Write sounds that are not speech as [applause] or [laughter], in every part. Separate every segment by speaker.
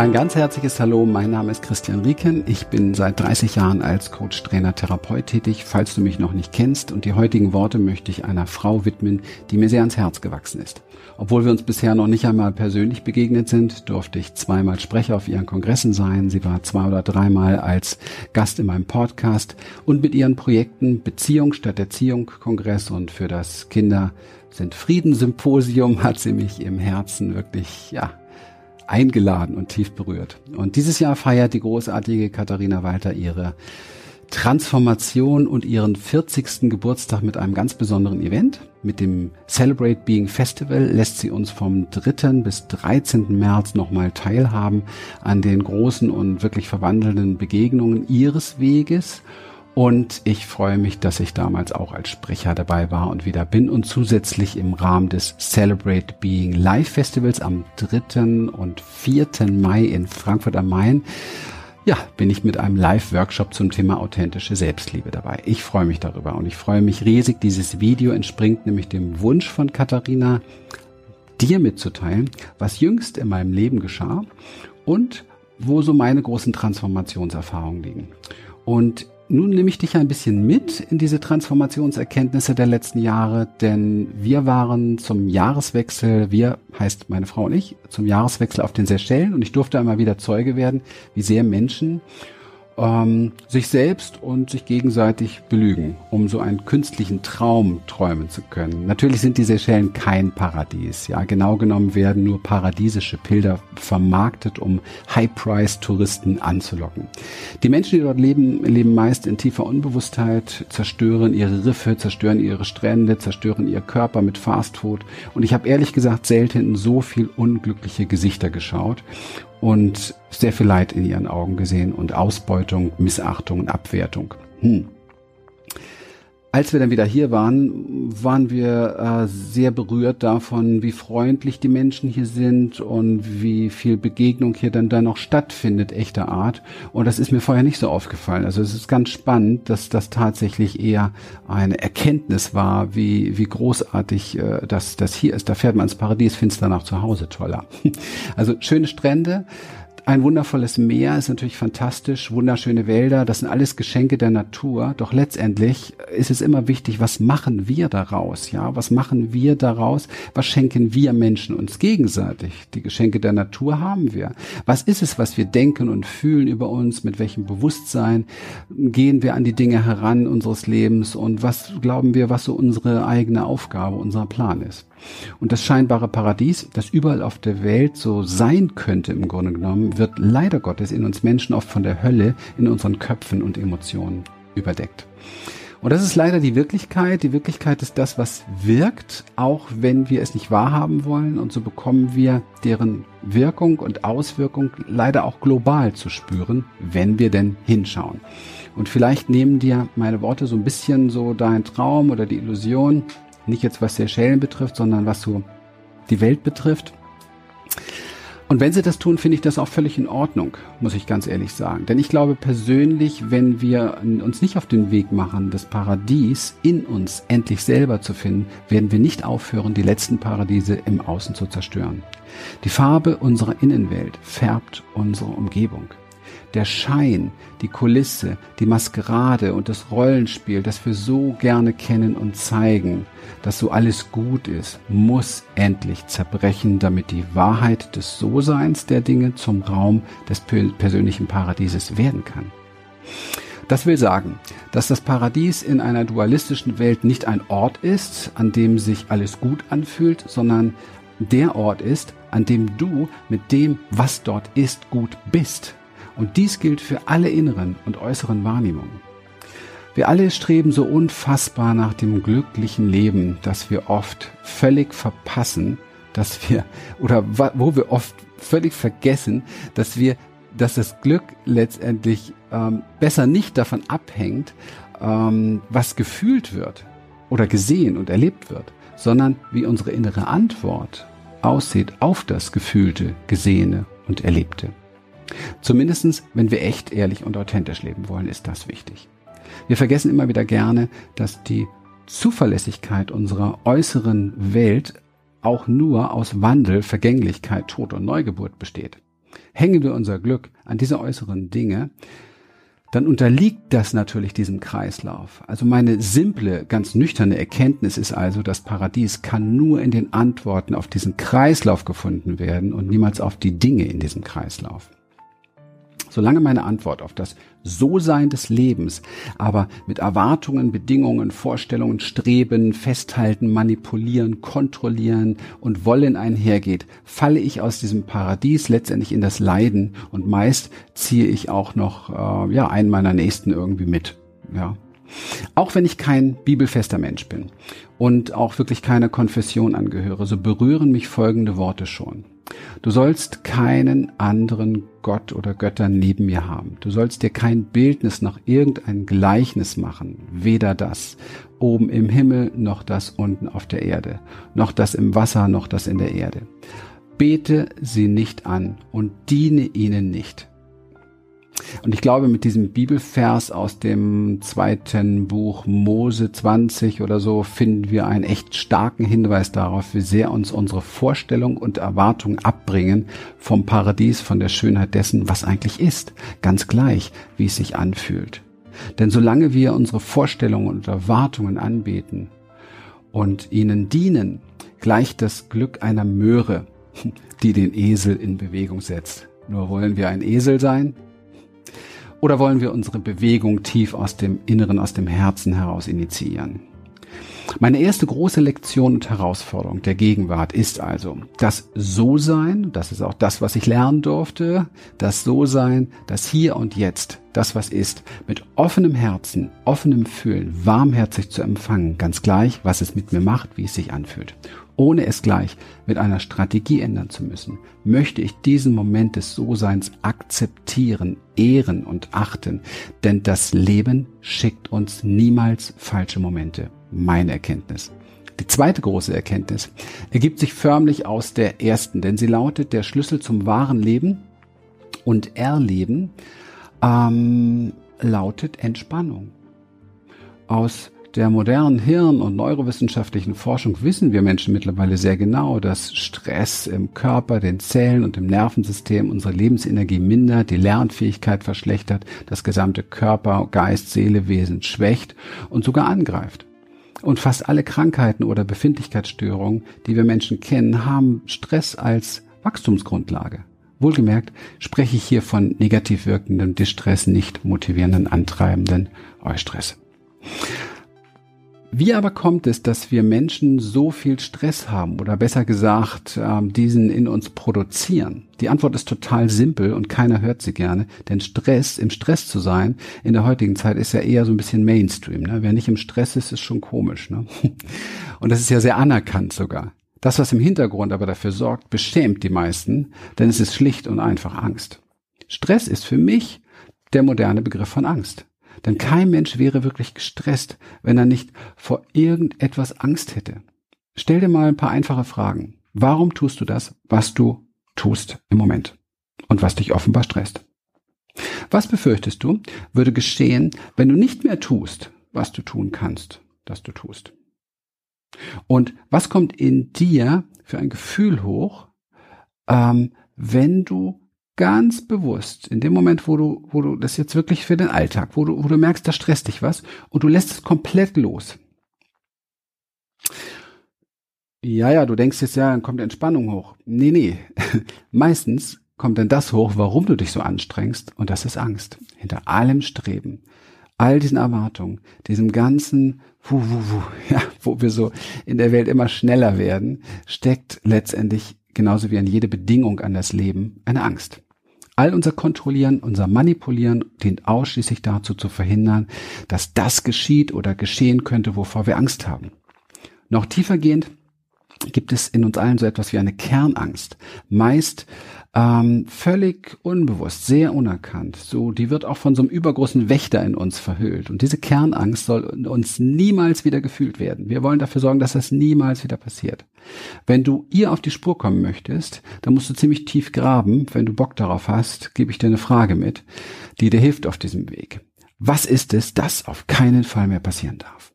Speaker 1: Ein ganz herzliches Hallo, mein Name ist Christian Rieken. Ich bin seit 30 Jahren als Coach, Trainer, Therapeut tätig, falls du mich noch nicht kennst. Und die heutigen Worte möchte ich einer Frau widmen, die mir sehr ans Herz gewachsen ist. Obwohl wir uns bisher noch nicht einmal persönlich begegnet sind, durfte ich zweimal Sprecher auf ihren Kongressen sein. Sie war zwei oder dreimal als Gast in meinem Podcast und mit ihren Projekten Beziehung statt Erziehung Kongress und für das Kinder sind Frieden Symposium hat sie mich im Herzen wirklich, ja, eingeladen und tief berührt. Und dieses Jahr feiert die großartige Katharina Walter ihre Transformation und ihren 40. Geburtstag mit einem ganz besonderen Event. Mit dem Celebrate Being Festival lässt sie uns vom 3. bis 13. März nochmal teilhaben an den großen und wirklich verwandelnden Begegnungen ihres Weges und ich freue mich, dass ich damals auch als Sprecher dabei war und wieder bin und zusätzlich im Rahmen des Celebrate Being Live Festivals am 3. und 4. Mai in Frankfurt am Main ja, bin ich mit einem Live-Workshop zum Thema authentische Selbstliebe dabei. Ich freue mich darüber und ich freue mich riesig. Dieses Video entspringt nämlich dem Wunsch von Katharina, dir mitzuteilen, was jüngst in meinem Leben geschah und wo so meine großen Transformationserfahrungen liegen. Und nun nehme ich dich ein bisschen mit in diese Transformationserkenntnisse der letzten Jahre, denn wir waren zum Jahreswechsel, wir heißt meine Frau und ich, zum Jahreswechsel auf den Seychellen und ich durfte einmal wieder Zeuge werden, wie sehr Menschen ähm, sich selbst und sich gegenseitig belügen, um so einen künstlichen Traum träumen zu können. Natürlich sind die Seychellen kein Paradies. Ja, genau genommen werden nur paradiesische Bilder vermarktet, um High-Price-Touristen anzulocken. Die Menschen, die dort leben, leben meist in tiefer Unbewusstheit, zerstören ihre Riffe, zerstören ihre Strände, zerstören ihr Körper mit Fastfood. Und ich habe ehrlich gesagt selten so viel unglückliche Gesichter geschaut und sehr viel Leid in ihren Augen gesehen und Ausbeutung, Missachtung und Abwertung. Hm. Als wir dann wieder hier waren, waren wir äh, sehr berührt davon, wie freundlich die Menschen hier sind und wie viel Begegnung hier dann da noch stattfindet, echter Art. Und das ist mir vorher nicht so aufgefallen. Also es ist ganz spannend, dass das tatsächlich eher eine Erkenntnis war, wie, wie großartig äh, das, das hier ist. Da fährt man ins Paradies, findest danach zu Hause toller. [laughs] Also schöne Strände, ein wundervolles Meer ist natürlich fantastisch, wunderschöne Wälder, das sind alles Geschenke der Natur. Doch letztendlich ist es immer wichtig, was machen wir daraus? Ja, was machen wir daraus? Was schenken wir Menschen uns gegenseitig? Die Geschenke der Natur haben wir. Was ist es, was wir denken und fühlen über uns? Mit welchem Bewusstsein gehen wir an die Dinge heran unseres Lebens? Und was glauben wir, was so unsere eigene Aufgabe, unser Plan ist? Und das scheinbare Paradies, das überall auf der Welt so sein könnte im Grunde genommen, wird leider Gottes in uns Menschen oft von der Hölle in unseren Köpfen und Emotionen überdeckt. Und das ist leider die Wirklichkeit. Die Wirklichkeit ist das, was wirkt, auch wenn wir es nicht wahrhaben wollen. Und so bekommen wir deren Wirkung und Auswirkung leider auch global zu spüren, wenn wir denn hinschauen. Und vielleicht nehmen dir meine Worte so ein bisschen so dein Traum oder die Illusion nicht jetzt was Seychellen betrifft, sondern was so die Welt betrifft. Und wenn sie das tun, finde ich das auch völlig in Ordnung, muss ich ganz ehrlich sagen. Denn ich glaube persönlich, wenn wir uns nicht auf den Weg machen, das Paradies in uns endlich selber zu finden, werden wir nicht aufhören, die letzten Paradiese im Außen zu zerstören. Die Farbe unserer Innenwelt färbt unsere Umgebung der Schein, die Kulisse, die Maskerade und das Rollenspiel, das wir so gerne kennen und zeigen, dass so alles gut ist, muss endlich zerbrechen, damit die Wahrheit des So-Seins der Dinge zum Raum des persönlichen Paradieses werden kann. Das will sagen, dass das Paradies in einer dualistischen Welt nicht ein Ort ist, an dem sich alles gut anfühlt, sondern der Ort ist, an dem du mit dem, was dort ist, gut bist. Und dies gilt für alle inneren und äußeren Wahrnehmungen. Wir alle streben so unfassbar nach dem glücklichen Leben, dass wir oft völlig verpassen, dass wir, oder wo wir oft völlig vergessen, dass wir, dass das Glück letztendlich ähm, besser nicht davon abhängt, ähm, was gefühlt wird oder gesehen und erlebt wird, sondern wie unsere innere Antwort aussieht auf das Gefühlte, Gesehene und Erlebte. Zumindestens, wenn wir echt, ehrlich und authentisch leben wollen, ist das wichtig. Wir vergessen immer wieder gerne, dass die Zuverlässigkeit unserer äußeren Welt auch nur aus Wandel, Vergänglichkeit, Tod und Neugeburt besteht. hängen wir unser Glück an diese äußeren Dinge, dann unterliegt das natürlich diesem Kreislauf. Also meine simple, ganz nüchterne Erkenntnis ist also, das Paradies kann nur in den Antworten auf diesen Kreislauf gefunden werden und niemals auf die Dinge in diesem Kreislauf. Solange meine Antwort auf das So-Sein des Lebens aber mit Erwartungen, Bedingungen, Vorstellungen, Streben, Festhalten, Manipulieren, Kontrollieren und Wollen einhergeht, falle ich aus diesem Paradies letztendlich in das Leiden und meist ziehe ich auch noch äh, ja einen meiner Nächsten irgendwie mit. Ja, auch wenn ich kein bibelfester Mensch bin und auch wirklich keiner Konfession angehöre, so berühren mich folgende Worte schon. Du sollst keinen anderen Gott oder Göttern neben mir haben. Du sollst dir kein Bildnis noch irgendein Gleichnis machen, weder das oben im Himmel noch das unten auf der Erde, noch das im Wasser noch das in der Erde. Bete sie nicht an und diene ihnen nicht. Und ich glaube, mit diesem Bibelvers aus dem zweiten Buch Mose 20 oder so finden wir einen echt starken Hinweis darauf, wie sehr uns unsere Vorstellung und Erwartung abbringen vom Paradies, von der Schönheit dessen, was eigentlich ist. Ganz gleich, wie es sich anfühlt. Denn solange wir unsere Vorstellungen und Erwartungen anbeten und ihnen dienen, gleicht das Glück einer Möhre, [laughs] die den Esel in Bewegung setzt. Nur wollen wir ein Esel sein? Oder wollen wir unsere Bewegung tief aus dem Inneren, aus dem Herzen heraus initiieren? Meine erste große Lektion und Herausforderung der Gegenwart ist also das So-Sein, das ist auch das, was ich lernen durfte, das So-Sein, das Hier und Jetzt, das, was ist, mit offenem Herzen, offenem Fühlen, warmherzig zu empfangen, ganz gleich, was es mit mir macht, wie es sich anfühlt ohne es gleich mit einer Strategie ändern zu müssen, möchte ich diesen Moment des So-Seins akzeptieren, ehren und achten, denn das Leben schickt uns niemals falsche Momente. Meine Erkenntnis. Die zweite große Erkenntnis ergibt sich förmlich aus der ersten, denn sie lautet, der Schlüssel zum wahren Leben und Erleben ähm, lautet Entspannung. Aus der modernen Hirn- und neurowissenschaftlichen Forschung wissen wir Menschen mittlerweile sehr genau, dass Stress im Körper, den Zellen und im Nervensystem unsere Lebensenergie mindert, die Lernfähigkeit verschlechtert, das gesamte Körper, Geist, Seele, Wesen schwächt und sogar angreift. Und fast alle Krankheiten oder Befindlichkeitsstörungen, die wir Menschen kennen, haben Stress als Wachstumsgrundlage. Wohlgemerkt spreche ich hier von negativ wirkendem Distress, nicht motivierenden, antreibenden Eustress. Wie aber kommt es, dass wir Menschen so viel Stress haben oder besser gesagt ähm, diesen in uns produzieren? Die Antwort ist total simpel und keiner hört sie gerne, denn Stress, im Stress zu sein in der heutigen Zeit ist ja eher so ein bisschen Mainstream. Ne? Wer nicht im Stress ist, ist schon komisch. Ne? [laughs] Und das ist ja sehr anerkannt sogar. Das, was im Hintergrund aber dafür sorgt, beschämt die meisten, denn es ist schlicht und einfach Angst. Stress ist für mich der moderne Begriff von Angst. Denn kein Mensch wäre wirklich gestresst, wenn er nicht vor irgendetwas Angst hätte. Stell dir mal ein paar einfache Fragen. Warum tust du das, was du tust im Moment und was dich offenbar stresst? Was befürchtest du, würde geschehen, wenn du nicht mehr tust, was du tun kannst, dass du tust? Und was kommt in dir für ein Gefühl hoch, ähm, wenn du ganz bewusst, in dem Moment, wo du, wo du das jetzt wirklich für den Alltag, wo du, wo du merkst, da stresst dich was und du lässt es komplett los. Ja, ja, du denkst jetzt, ja, dann kommt Entspannung hoch. Nee, nee. [laughs] Meistens kommt dann das hoch, warum du dich so anstrengst und das ist Angst. Hinter allem Streben, all diesen Erwartungen, diesem ganzen, wuh, wuh, wuh, [laughs] ja, wo wir so in der Welt immer schneller werden, steckt letztendlich genauso wie an jede Bedingung an das Leben eine Angst. All unser Kontrollieren, unser Manipulieren dient ausschließlich dazu zu verhindern, dass das geschieht oder geschehen könnte, wovor wir Angst haben. Noch tiefergehend gibt es in uns allen so etwas wie eine Kernangst. Meist ähm, völlig unbewusst, sehr unerkannt. So, die wird auch von so einem übergroßen Wächter in uns verhüllt. Und diese Kernangst soll uns niemals wieder gefühlt werden. Wir wollen dafür sorgen, dass das niemals wieder passiert. Wenn du ihr auf die Spur kommen möchtest, dann musst du ziemlich tief graben. Wenn du Bock darauf hast, gebe ich dir eine Frage mit, die dir hilft auf diesem Weg. Was ist es, das auf keinen Fall mehr passieren darf?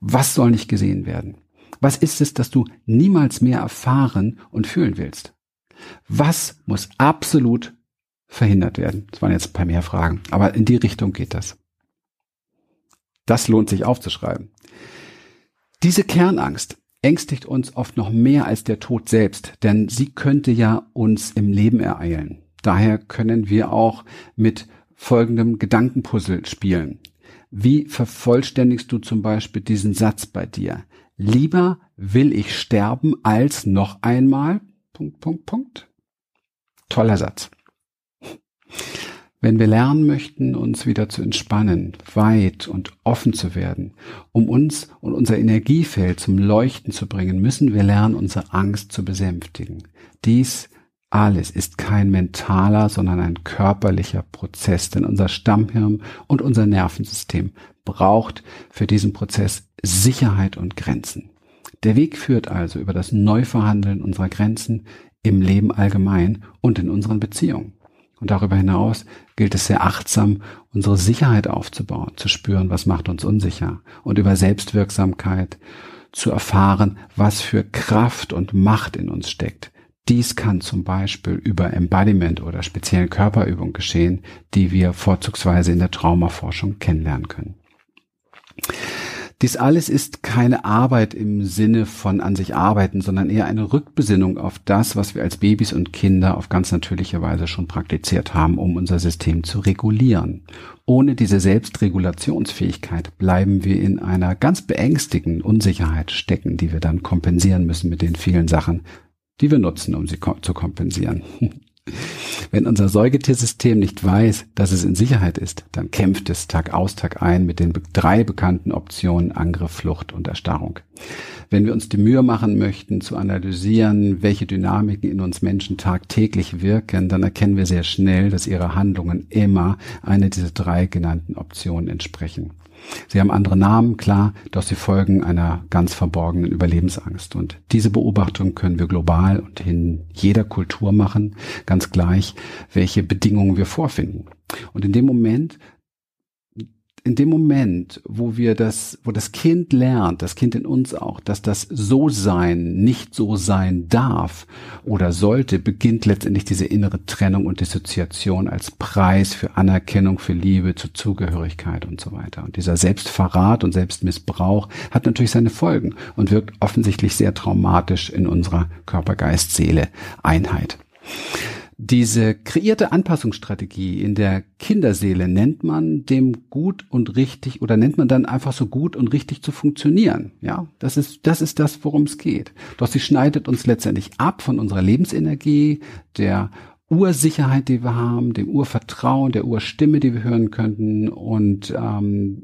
Speaker 1: Was soll nicht gesehen werden? Was ist es, das du niemals mehr erfahren und fühlen willst? Was muss absolut verhindert werden? Das waren jetzt ein paar mehr Fragen, aber in die Richtung geht das. Das lohnt sich aufzuschreiben. Diese Kernangst ängstigt uns oft noch mehr als der Tod selbst, denn sie könnte ja uns im Leben ereilen. Daher können wir auch mit folgendem Gedankenpuzzle spielen. Wie vervollständigst du zum Beispiel diesen Satz bei dir? Lieber will ich sterben als noch einmal. Punkt, Punkt, Punkt. Toller Satz. Wenn wir lernen möchten, uns wieder zu entspannen, weit und offen zu werden, um uns und unser Energiefeld zum Leuchten zu bringen, müssen wir lernen, unsere Angst zu besänftigen. Dies alles ist kein mentaler, sondern ein körperlicher Prozess, denn unser Stammhirn und unser Nervensystem braucht für diesen Prozess Sicherheit und Grenzen. Der Weg führt also über das Neuverhandeln unserer Grenzen im Leben allgemein und in unseren Beziehungen. Und darüber hinaus gilt es sehr achtsam, unsere Sicherheit aufzubauen, zu spüren, was macht uns unsicher und über Selbstwirksamkeit zu erfahren, was für Kraft und Macht in uns steckt. Dies kann zum Beispiel über Embodiment oder speziellen Körperübungen geschehen, die wir vorzugsweise in der Traumaforschung kennenlernen können. Dies alles ist keine Arbeit im Sinne von an sich arbeiten, sondern eher eine Rückbesinnung auf das, was wir als Babys und Kinder auf ganz natürliche Weise schon praktiziert haben, um unser System zu regulieren. Ohne diese Selbstregulationsfähigkeit bleiben wir in einer ganz beängstigenden Unsicherheit stecken, die wir dann kompensieren müssen mit den vielen Sachen, die wir nutzen, um sie zu kompensieren. [laughs] Wenn unser Säugetiersystem nicht weiß, dass es in Sicherheit ist, dann kämpft es Tag aus, Tag ein mit den drei bekannten Optionen Angriff, Flucht und Erstarrung. Wenn wir uns die Mühe machen möchten, zu analysieren, welche Dynamiken in uns Menschen tagtäglich wirken, dann erkennen wir sehr schnell, dass ihre Handlungen immer eine dieser drei genannten Optionen entsprechen. Sie haben andere Namen, klar, doch sie folgen einer ganz verborgenen Überlebensangst. Und diese Beobachtung können wir global und in jeder Kultur machen, ganz gleich, welche Bedingungen wir vorfinden. Und in dem Moment in dem Moment, wo wir das, wo das Kind lernt, das Kind in uns auch, dass das so sein nicht so sein darf oder sollte, beginnt letztendlich diese innere Trennung und Dissoziation als Preis für Anerkennung, für Liebe, zur Zugehörigkeit und so weiter. Und dieser Selbstverrat und Selbstmissbrauch hat natürlich seine Folgen und wirkt offensichtlich sehr traumatisch in unserer Körper-Geist-Seele-Einheit. Diese kreierte Anpassungsstrategie in der Kinderseele nennt man dem gut und richtig oder nennt man dann einfach so gut und richtig zu funktionieren. Ja, das ist, das ist das, worum es geht. Doch sie schneidet uns letztendlich ab von unserer Lebensenergie, der Ursicherheit, die wir haben, dem Urvertrauen, der Urstimme, die wir hören könnten. Und ähm,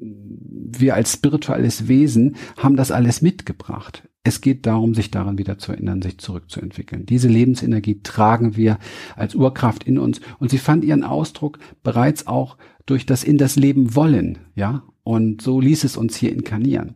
Speaker 1: wir als spirituelles Wesen haben das alles mitgebracht. Es geht darum, sich daran wieder zu erinnern, sich zurückzuentwickeln. Diese Lebensenergie tragen wir als Urkraft in uns und sie fand ihren Ausdruck bereits auch durch das in das Leben wollen, ja? Und so ließ es uns hier inkarnieren.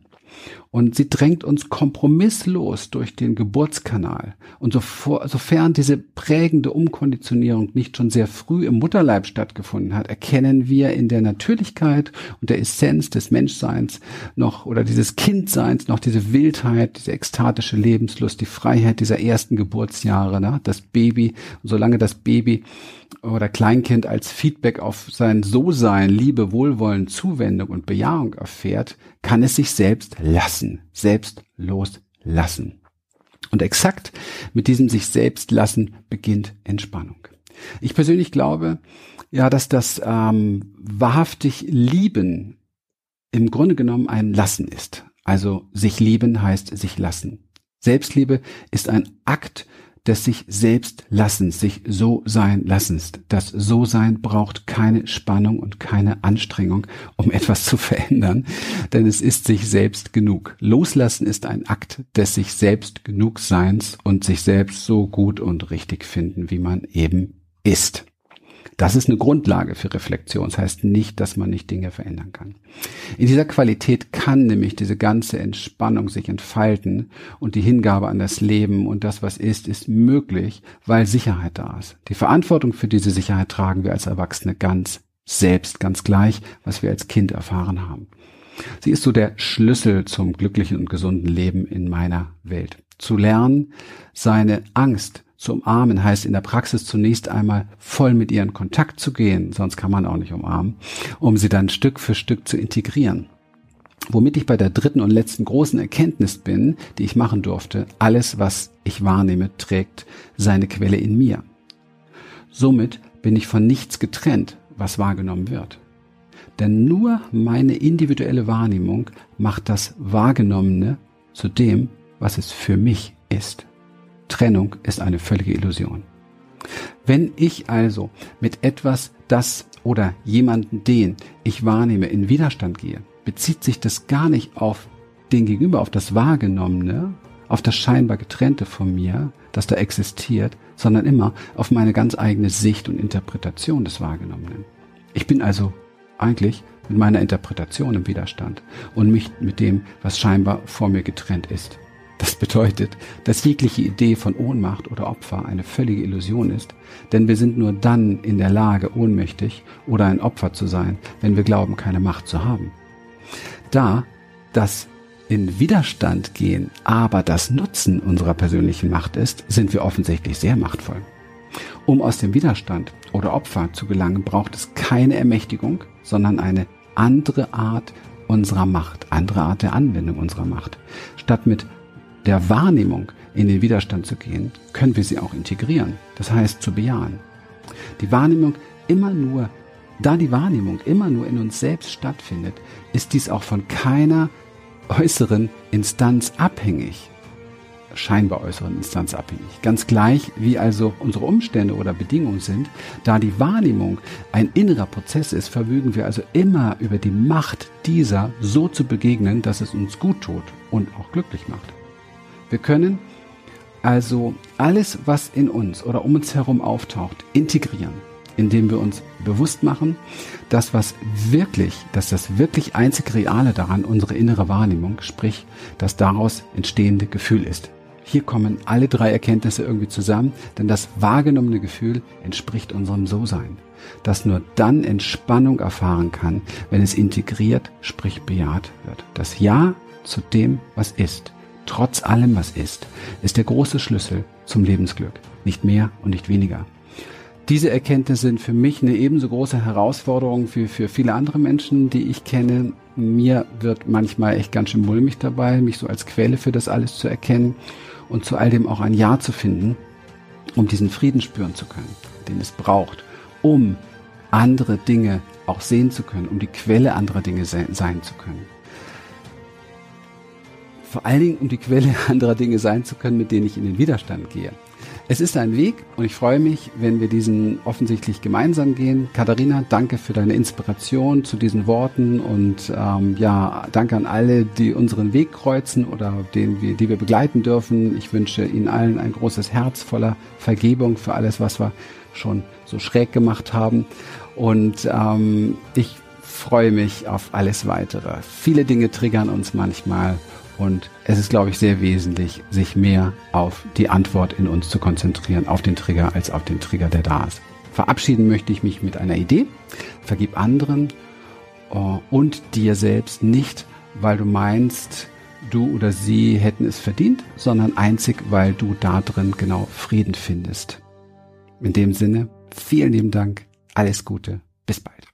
Speaker 1: Und sie drängt uns kompromisslos durch den Geburtskanal. Und sofern diese prägende Umkonditionierung nicht schon sehr früh im Mutterleib stattgefunden hat, erkennen wir in der Natürlichkeit und der Essenz des Menschseins noch oder dieses Kindseins noch diese Wildheit, diese ekstatische Lebenslust, die Freiheit dieser ersten Geburtsjahre, ne? das Baby. Und solange das Baby oder Kleinkind als Feedback auf sein So-Sein, Liebe, Wohlwollen, Zuwendung und Bejahung erfährt, kann es sich selbst lassen, selbst loslassen. Und exakt mit diesem sich selbst lassen beginnt Entspannung. Ich persönlich glaube, ja, dass das ähm, wahrhaftig Lieben im Grunde genommen ein Lassen ist. Also sich lieben heißt sich lassen. Selbstliebe ist ein Akt des sich selbst Lassens, sich so sein Lassens. Das So-Sein braucht keine Spannung und keine Anstrengung, um [laughs] etwas zu verändern, denn es ist sich selbst genug. Loslassen ist ein Akt des sich selbst genug Seins und sich selbst so gut und richtig finden, wie man eben ist. Das ist eine Grundlage für Reflexion. Das heißt nicht, dass man nicht Dinge verändern kann. In dieser Qualität kann nämlich diese ganze Entspannung sich entfalten und die Hingabe an das Leben und das, was ist, ist möglich, weil Sicherheit da ist. Die Verantwortung für diese Sicherheit tragen wir als Erwachsene ganz selbst, ganz gleich, was wir als Kind erfahren haben. Sie ist so der Schlüssel zum glücklichen und gesunden Leben in meiner Welt. Zu lernen, seine Angst Zu umarmen heißt in der Praxis zunächst einmal voll mit ihr in Kontakt zu gehen, sonst kann man auch nicht umarmen, um sie dann Stück für Stück zu integrieren. Womit ich bei der dritten und letzten großen Erkenntnis bin, die ich machen durfte, alles, was ich wahrnehme, trägt seine Quelle in mir. Somit bin ich von nichts getrennt, was wahrgenommen wird. Denn nur meine individuelle Wahrnehmung macht das Wahrgenommene zu dem, was es für mich ist. Trennung ist eine völlige Illusion. Wenn ich also mit etwas, das oder jemanden, den ich wahrnehme, in Widerstand gehe, bezieht sich das gar nicht auf den Gegenüber, auf das Wahrgenommene, auf das scheinbar getrennte von mir, das da existiert, sondern immer auf meine ganz eigene Sicht und Interpretation des Wahrgenommenen. Ich bin also eigentlich mit meiner Interpretation im Widerstand und mich mit dem, was scheinbar vor mir getrennt ist. Das bedeutet, dass jegliche Idee von Ohnmacht oder Opfer eine völlige Illusion ist, denn wir sind nur dann in der Lage, ohnmächtig oder ein Opfer zu sein, wenn wir glauben, keine Macht zu haben. Da das in Widerstand gehen, aber das Nutzen unserer persönlichen Macht ist, sind wir offensichtlich sehr machtvoll. Um aus dem Widerstand oder Opfer zu gelangen, braucht es keine Ermächtigung, sondern eine andere Art unserer Macht, andere Art der Anwendung unserer Macht. Statt mit der Wahrnehmung in den Widerstand zu gehen, können wir sie auch integrieren. Das heißt zu bejahen. Die Wahrnehmung immer nur, da die Wahrnehmung immer nur in uns selbst stattfindet, ist dies auch von keiner äußeren Instanz abhängig scheinbar äußeren Instanz abhängig. Ganz gleich, wie also unsere Umstände oder Bedingungen sind, da die Wahrnehmung ein innerer Prozess ist, vermögen wir also immer über die Macht dieser so zu begegnen, dass es uns gut tut und auch glücklich macht. Wir können also alles, was in uns oder um uns herum auftaucht, integrieren, indem wir uns bewusst machen, dass was wirklich, dass das wirklich einzig Reale daran unsere innere Wahrnehmung, sprich das daraus entstehende Gefühl ist. Hier kommen alle drei Erkenntnisse irgendwie zusammen, denn das wahrgenommene Gefühl entspricht unserem So-Sein, das nur dann Entspannung erfahren kann, wenn es integriert, sprich bejaht wird. Das Ja zu dem, was ist, trotz allem, was ist, ist der große Schlüssel zum Lebensglück, nicht mehr und nicht weniger. Diese Erkenntnisse sind für mich eine ebenso große Herausforderung wie für viele andere Menschen, die ich kenne. Mir wird manchmal echt ganz schön mulmig dabei, mich so als Quelle für das alles zu erkennen und zu all dem auch ein Ja zu finden, um diesen Frieden spüren zu können, den es braucht, um andere Dinge auch sehen zu können, um die Quelle anderer Dinge sein zu können. Vor allen Dingen, um die Quelle [laughs] anderer Dinge sein zu können, mit denen ich in den Widerstand gehe. Es ist ein Weg und ich freue mich, wenn wir diesen offensichtlich gemeinsam gehen. Katharina, danke für deine Inspiration zu diesen Worten und ähm, ja, danke an alle, die unseren Weg kreuzen oder den wir, die wir begleiten dürfen. Ich wünsche Ihnen allen ein großes Herz voller Vergebung für alles, was wir schon so schräg gemacht haben. Und ähm, ich freue mich auf alles weitere. Viele Dinge triggern uns manchmal und es ist, glaube ich, sehr wesentlich, sich mehr auf die Antwort in uns zu konzentrieren, auf den Trigger, als auf den Trigger, der da ist. Verabschieden möchte ich mich mit einer Idee. Vergib anderen uh, und dir selbst nicht, weil du meinst, du oder sie hätten es verdient, sondern einzig, weil du da drin genau Frieden findest. In dem Sinne, vielen lieben Dank, alles Gute, bis bald.